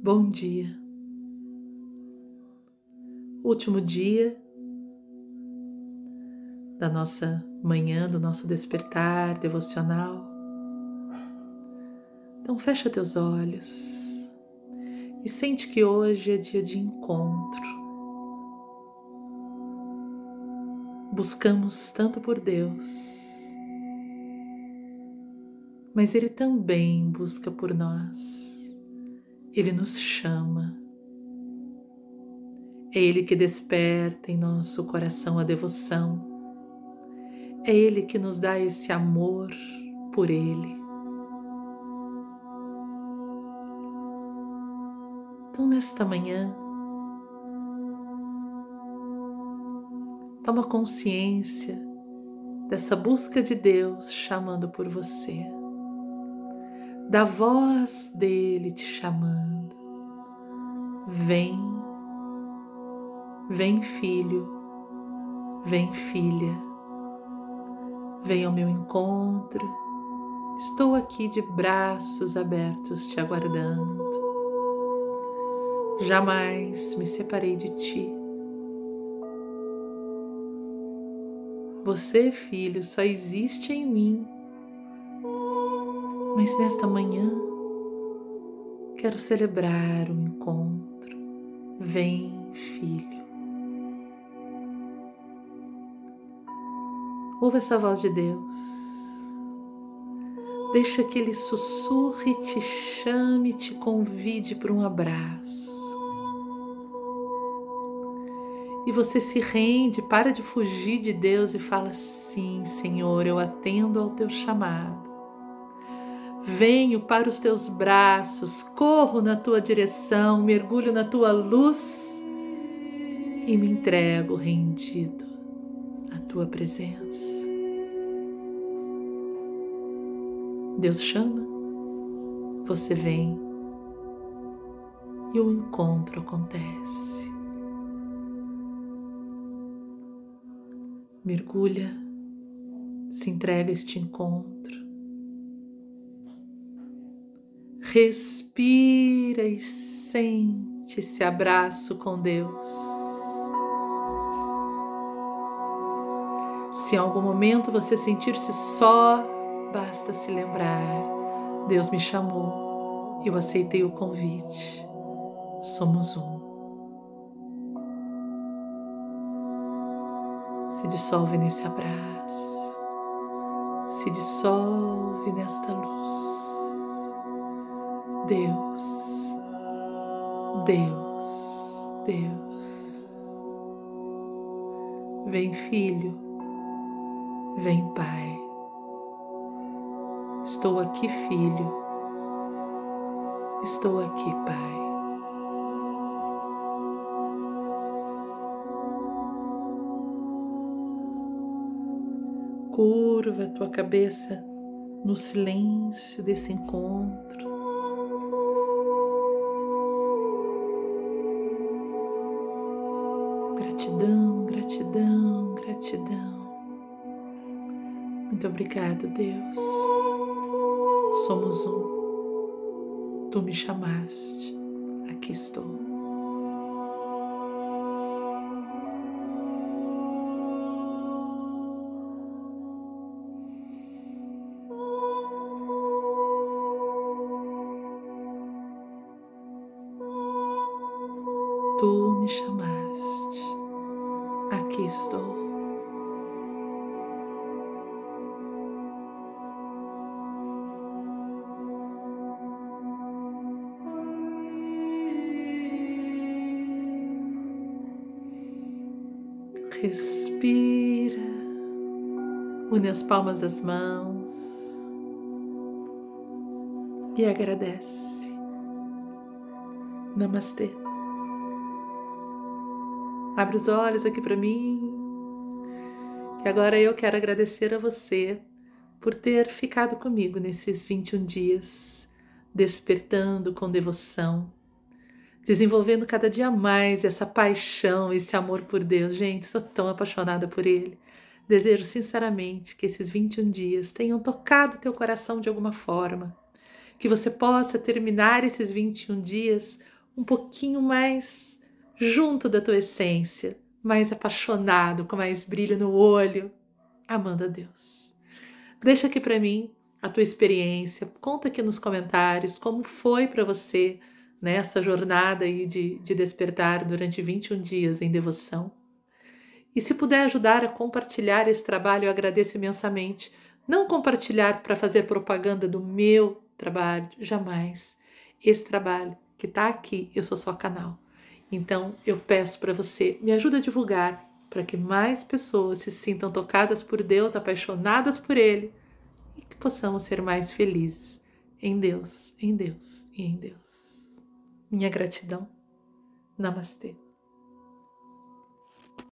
Bom dia. Último dia da nossa manhã, do nosso despertar devocional. Então fecha teus olhos e sente que hoje é dia de encontro. Buscamos tanto por Deus, mas Ele também busca por nós. Ele nos chama. É Ele que desperta em nosso coração a devoção. É Ele que nos dá esse amor por Ele. Então, nesta manhã, toma consciência dessa busca de Deus chamando por você da voz dele te chamando. Vem, vem filho, vem filha, vem ao meu encontro. Estou aqui de braços abertos te aguardando. Jamais me separei de ti. Você, filho, só existe em mim mas nesta manhã quero celebrar o encontro. Vem, filho. Ouve essa voz de Deus. Deixa que Ele sussurre, te chame, te convide para um abraço. E você se rende, para de fugir de Deus e fala: Sim, Senhor, eu atendo ao teu chamado. Venho para os teus braços, corro na tua direção, mergulho na tua luz e me entrego rendido à tua presença. Deus chama, você vem e o encontro acontece. Mergulha, se entrega a este encontro Respira e sente esse abraço com Deus. Se em algum momento você sentir-se só, basta se lembrar: Deus me chamou, eu aceitei o convite. Somos um. Se dissolve nesse abraço, se dissolve nesta luz. Deus, Deus, Deus. Vem, filho, vem, pai. Estou aqui, filho. Estou aqui, pai. Curva a tua cabeça no silêncio desse encontro. Muito obrigado, Deus. Somos um. Tu me chamaste, aqui estou. Tu me chamaste aqui estou. Respira, une as palmas das mãos e agradece. Namastê. Abre os olhos aqui para mim. E agora eu quero agradecer a você por ter ficado comigo nesses 21 dias, despertando com devoção, desenvolvendo cada dia mais essa paixão, esse amor por Deus. Gente, sou tão apaixonada por Ele. Desejo sinceramente que esses 21 dias tenham tocado teu coração de alguma forma, que você possa terminar esses 21 dias um pouquinho mais junto da tua essência, mais apaixonado, com mais brilho no olho, amando a Deus. Deixa aqui para mim a tua experiência, conta aqui nos comentários como foi para você nessa jornada aí de, de despertar durante 21 dias em devoção. E se puder ajudar a compartilhar esse trabalho, eu agradeço imensamente. Não compartilhar para fazer propaganda do meu trabalho, jamais. Esse trabalho que está aqui, eu sou só canal. Então eu peço para você, me ajuda a divulgar para que mais pessoas se sintam tocadas por Deus, apaixonadas por Ele e que possamos ser mais felizes em Deus, em Deus e em Deus. Minha gratidão. Namastê.